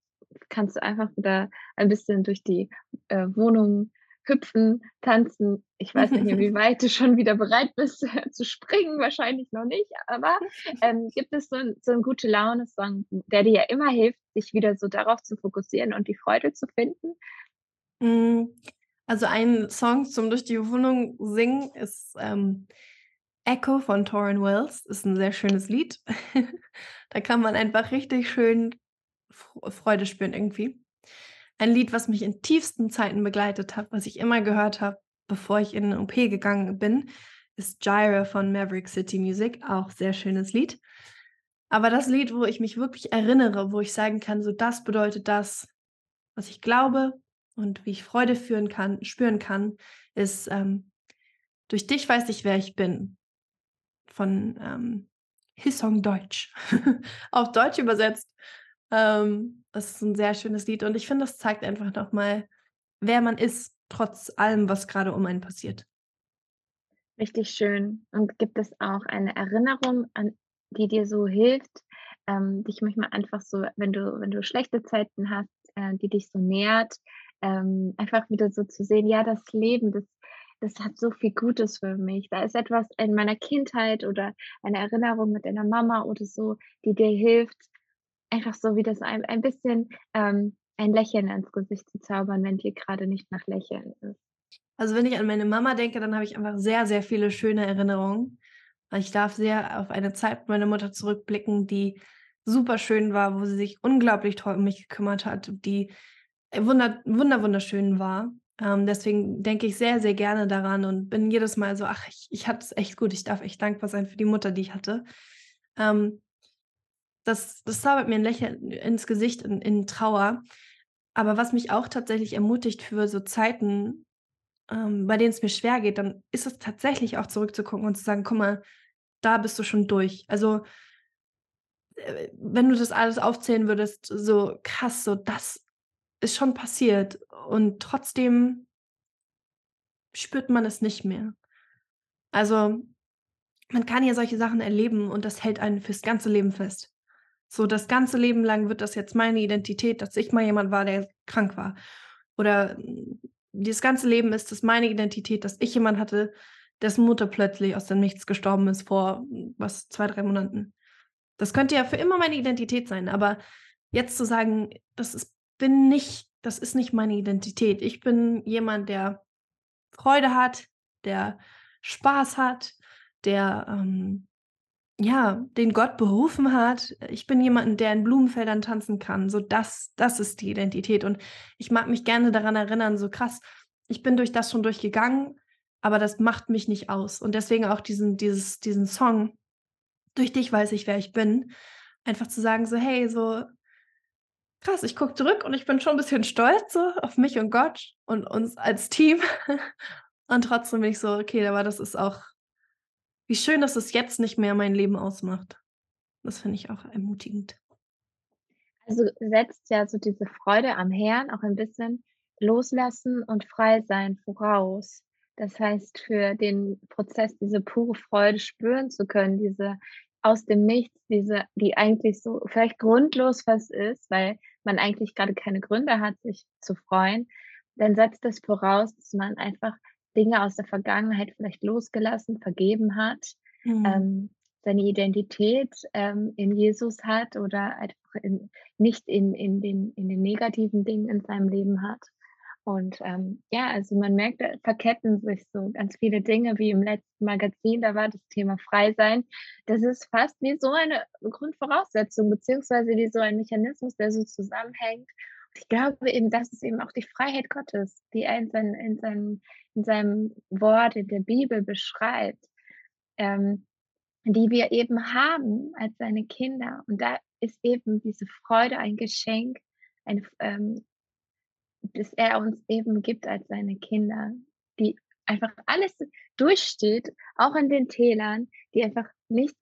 Speaker 3: kannst du einfach wieder ein bisschen durch die äh, Wohnung hüpfen, tanzen. Ich weiß nicht, [LAUGHS] wie weit du schon wieder bereit bist [LAUGHS] zu springen, wahrscheinlich noch nicht, aber ähm, gibt es so, ein, so einen gute Laune-Song, der dir ja immer hilft, sich wieder so darauf zu fokussieren und die Freude zu finden?
Speaker 1: Hm, also ein Song zum durch die Wohnung singen ist ähm, Echo von Torrin Wells. Ist ein sehr schönes Lied. [LAUGHS] da kann man einfach richtig schön Freude spüren irgendwie. Ein Lied, was mich in tiefsten Zeiten begleitet hat, was ich immer gehört habe, bevor ich in eine OP gegangen bin, ist Gyra von Maverick City Music. Auch sehr schönes Lied. Aber das Lied, wo ich mich wirklich erinnere, wo ich sagen kann, so das bedeutet das, was ich glaube und wie ich Freude führen kann, spüren kann, ist ähm, durch dich weiß ich, wer ich bin. Von ähm, Hissong Deutsch. [LAUGHS] Auf Deutsch übersetzt ähm, das ist ein sehr schönes Lied und ich finde, das zeigt einfach nochmal, wer man ist, trotz allem, was gerade um einen passiert.
Speaker 3: Richtig schön. Und gibt es auch eine Erinnerung, an die dir so hilft, ähm, dich manchmal einfach so, wenn du, wenn du schlechte Zeiten hast, äh, die dich so nährt, ähm, einfach wieder so zu sehen, ja, das Leben, das, das hat so viel Gutes für mich. Da ist etwas in meiner Kindheit oder eine Erinnerung mit deiner Mama oder so, die dir hilft, einfach so wie das ein, ein bisschen ähm, ein Lächeln ins Gesicht zu zaubern, wenn dir gerade nicht nach Lächeln ist.
Speaker 1: Also wenn ich an meine Mama denke, dann habe ich einfach sehr, sehr viele schöne Erinnerungen. Ich darf sehr auf eine Zeit mit meiner Mutter zurückblicken, die super schön war, wo sie sich unglaublich toll um mich gekümmert hat, die wunder, wunder wunderschön war. Ähm, deswegen denke ich sehr, sehr gerne daran und bin jedes Mal so, ach, ich, ich hatte es echt gut, ich darf echt dankbar sein für die Mutter, die ich hatte. Ähm, das, das zaubert mir ein Lächeln ins Gesicht in, in Trauer. Aber was mich auch tatsächlich ermutigt für so Zeiten, ähm, bei denen es mir schwer geht, dann ist es tatsächlich auch zurückzugucken und zu sagen, guck mal, da bist du schon durch. Also äh, wenn du das alles aufzählen würdest, so krass, so das ist schon passiert und trotzdem spürt man es nicht mehr. Also man kann ja solche Sachen erleben und das hält einen fürs ganze Leben fest. So das ganze Leben lang wird das jetzt meine Identität, dass ich mal jemand war, der krank war. Oder hm, das ganze Leben ist es meine Identität, dass ich jemand hatte, dessen Mutter plötzlich aus dem Nichts gestorben ist vor hm, was zwei, drei Monaten. Das könnte ja für immer meine Identität sein, aber jetzt zu sagen, das ist, bin nicht, das ist nicht meine Identität. Ich bin jemand, der Freude hat, der Spaß hat, der ähm, ja, den Gott berufen hat. Ich bin jemand, der in Blumenfeldern tanzen kann. So das, das ist die Identität. Und ich mag mich gerne daran erinnern, so krass, ich bin durch das schon durchgegangen, aber das macht mich nicht aus. Und deswegen auch diesen, dieses, diesen Song, durch dich weiß ich, wer ich bin. Einfach zu sagen, so, hey, so krass, ich gucke zurück und ich bin schon ein bisschen stolz so auf mich und Gott und uns als Team. [LAUGHS] und trotzdem bin ich so, okay, aber das ist auch wie schön, dass es jetzt nicht mehr mein Leben ausmacht. Das finde ich auch ermutigend.
Speaker 3: Also setzt ja so diese Freude am Herrn auch ein bisschen loslassen und frei sein voraus. Das heißt, für den Prozess diese pure Freude spüren zu können, diese aus dem Nichts, diese, die eigentlich so vielleicht grundlos was ist, weil man eigentlich gerade keine Gründe hat, sich zu freuen, dann setzt das voraus, dass man einfach Dinge aus der Vergangenheit vielleicht losgelassen, vergeben hat, mhm. ähm, seine Identität ähm, in Jesus hat oder einfach in, nicht in, in, den, in den negativen Dingen in seinem Leben hat. Und ähm, ja, also man merkt, da verketten sich so ganz viele Dinge, wie im letzten Magazin, da war das Thema Freisein. Das ist fast wie so eine Grundvoraussetzung, beziehungsweise wie so ein Mechanismus, der so zusammenhängt ich glaube eben, das ist eben auch die Freiheit Gottes, die er in, sein, in, seinem, in seinem Wort, in der Bibel beschreibt, ähm, die wir eben haben als seine Kinder. Und da ist eben diese Freude ein Geschenk, ein, ähm, das er uns eben gibt als seine Kinder, die einfach alles durchsteht, auch in den Tälern, die einfach nicht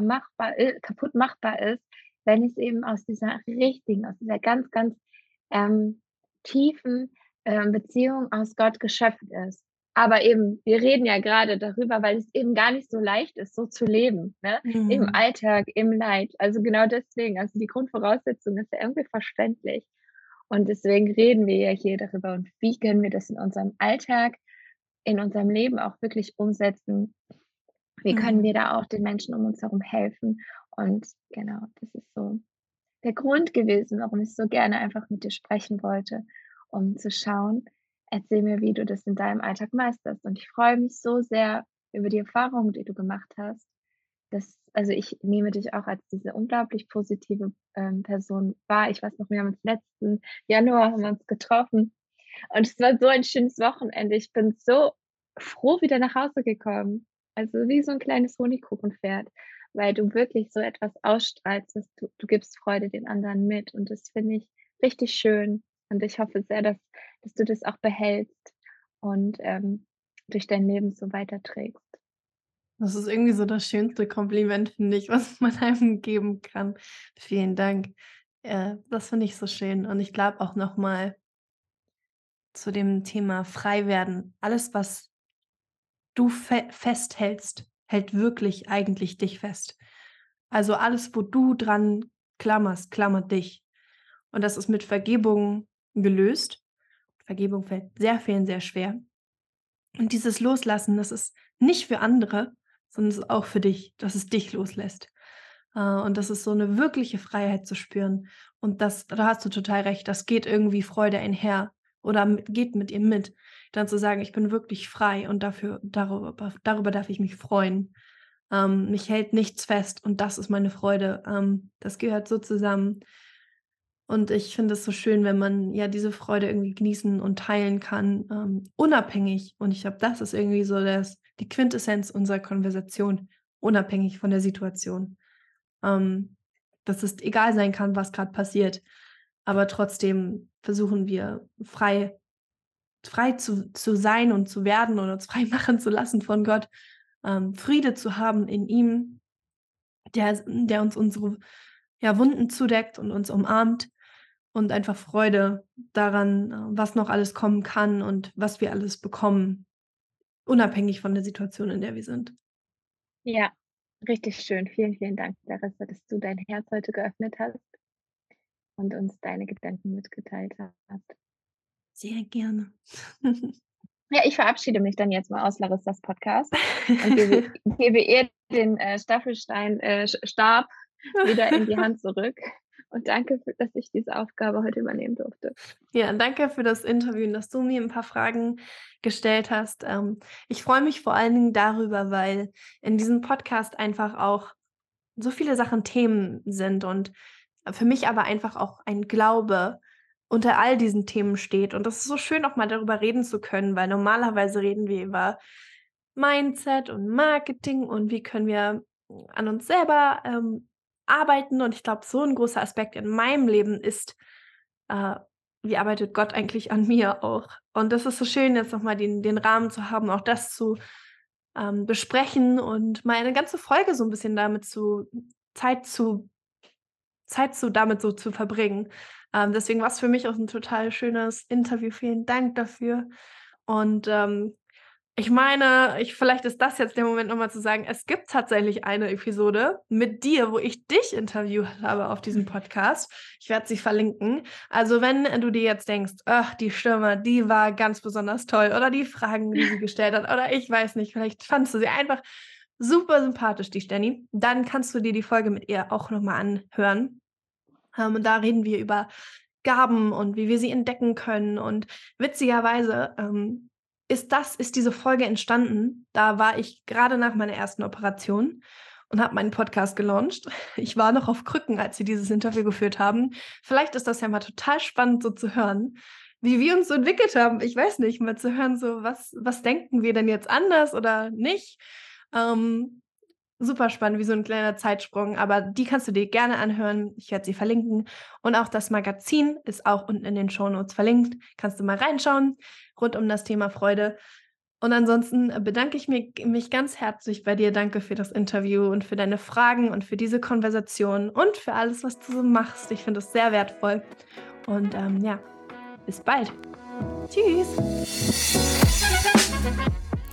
Speaker 3: machbar, äh, kaputt machbar ist, wenn es eben aus dieser richtigen, aus dieser ganz, ganz ähm, tiefen ähm, Beziehung aus Gott geschöpft ist. Aber eben, wir reden ja gerade darüber, weil es eben gar nicht so leicht ist, so zu leben, ne? Mhm. im Alltag, im Leid. Also genau deswegen, also die Grundvoraussetzung ist ja irgendwie verständlich. Und deswegen reden wir ja hier darüber und wie können wir das in unserem Alltag, in unserem Leben auch wirklich umsetzen. Wie können mhm. wir da auch den Menschen um uns herum helfen? Und genau, das ist so der Grund gewesen, warum ich so gerne einfach mit dir sprechen wollte, um zu schauen, erzähl mir, wie du das in deinem Alltag meisterst. Und ich freue mich so sehr über die Erfahrungen, die du gemacht hast. Das, also ich nehme dich auch als diese unglaublich positive ähm, Person wahr. Ich weiß noch, wir haben uns letzten Januar haben uns getroffen und es war so ein schönes Wochenende. Ich bin so froh wieder nach Hause gekommen. Also wie so ein kleines Honigkuchenpferd weil du wirklich so etwas ausstrahlst, dass du, du gibst Freude den anderen mit. Und das finde ich richtig schön. Und ich hoffe sehr, dass, dass du das auch behältst und ähm, durch dein Leben so weiterträgst.
Speaker 1: Das ist irgendwie so das schönste Kompliment, finde ich, [LAUGHS] was man einem geben kann. Vielen Dank. Äh, das finde ich so schön. Und ich glaube auch nochmal zu dem Thema frei werden. Alles, was du fe festhältst, hält wirklich eigentlich dich fest. Also alles, wo du dran klammerst, klammert dich. Und das ist mit Vergebung gelöst. Vergebung fällt sehr vielen sehr schwer. Und dieses Loslassen, das ist nicht für andere, sondern es ist auch für dich, dass es dich loslässt. Äh, und das ist so eine wirkliche Freiheit zu spüren. Und das, da hast du total recht, das geht irgendwie Freude einher oder geht mit ihr mit dann zu sagen, ich bin wirklich frei und dafür, darüber, darüber darf ich mich freuen. Ähm, mich hält nichts fest und das ist meine Freude. Ähm, das gehört so zusammen. Und ich finde es so schön, wenn man ja diese Freude irgendwie genießen und teilen kann, ähm, unabhängig. Und ich glaube, das ist irgendwie so das, die Quintessenz unserer Konversation, unabhängig von der Situation. Ähm, dass es egal sein kann, was gerade passiert. Aber trotzdem versuchen wir frei frei zu, zu sein und zu werden und uns [LAUGHS] frei machen zu lassen von Gott, ähm, Friede zu haben in ihm, der, der uns unsere ja, Wunden zudeckt und uns umarmt und einfach Freude daran, äh, was noch alles kommen kann und was wir alles bekommen, unabhängig von der Situation, in der wir sind.
Speaker 3: Ja, richtig schön. Vielen, vielen Dank, Larissa, dass du dein Herz heute geöffnet hast und uns deine Gedanken mitgeteilt hast.
Speaker 1: Sehr gerne.
Speaker 3: Ja, ich verabschiede mich dann jetzt mal aus Larissas Podcast und gebe, [LAUGHS] gebe ihr den äh, Staffelstein äh, Stab wieder in die Hand zurück. Und danke, für, dass ich diese Aufgabe heute übernehmen durfte.
Speaker 1: Ja, danke für das Interview und dass du mir ein paar Fragen gestellt hast. Ähm, ich freue mich vor allen Dingen darüber, weil in diesem Podcast einfach auch so viele Sachen Themen sind und für mich aber einfach auch ein Glaube, unter all diesen Themen steht. Und das ist so schön, auch mal darüber reden zu können, weil normalerweise reden wir über Mindset und Marketing und wie können wir an uns selber ähm, arbeiten. Und ich glaube, so ein großer Aspekt in meinem Leben ist, äh, wie arbeitet Gott eigentlich an mir auch? Und das ist so schön, jetzt nochmal den, den Rahmen zu haben, auch das zu ähm, besprechen und mal eine ganze Folge so ein bisschen damit zu Zeit zu Zeit zu damit so zu verbringen. Ähm, deswegen war es für mich auch ein total schönes Interview. Vielen Dank dafür. Und ähm, ich meine, ich, vielleicht ist das jetzt der Moment, nochmal zu sagen, es gibt tatsächlich eine Episode mit dir, wo ich dich interviewt habe auf diesem [LAUGHS] Podcast. Ich werde sie verlinken. Also wenn du dir jetzt denkst, ach, die Stimme, die war ganz besonders toll oder die Fragen, die sie gestellt hat oder ich weiß nicht, vielleicht fandst du sie einfach super sympathisch, die Stenny, dann kannst du dir die Folge mit ihr auch nochmal anhören. Ähm, und da reden wir über Gaben und wie wir sie entdecken können. Und witzigerweise ähm, ist das, ist diese Folge entstanden. Da war ich gerade nach meiner ersten Operation und habe meinen Podcast gelauncht. [LAUGHS] Ich war noch auf Krücken, als sie dieses Interview geführt haben. Vielleicht ist das ja mal total spannend, so zu hören, wie wir uns so entwickelt haben. Ich weiß nicht, mal zu hören, so was, was denken wir denn jetzt anders oder nicht. Ähm, super spannend, wie so ein kleiner Zeitsprung, aber die kannst du dir gerne anhören. Ich werde sie verlinken. Und auch das Magazin ist auch unten in den Shownotes verlinkt. Kannst du mal reinschauen, rund um das Thema Freude. Und ansonsten bedanke ich mich, mich ganz herzlich bei dir. Danke für das Interview und für deine Fragen und für diese Konversation und für alles, was du so machst. Ich finde es sehr wertvoll. Und ähm, ja, bis bald. Tschüss.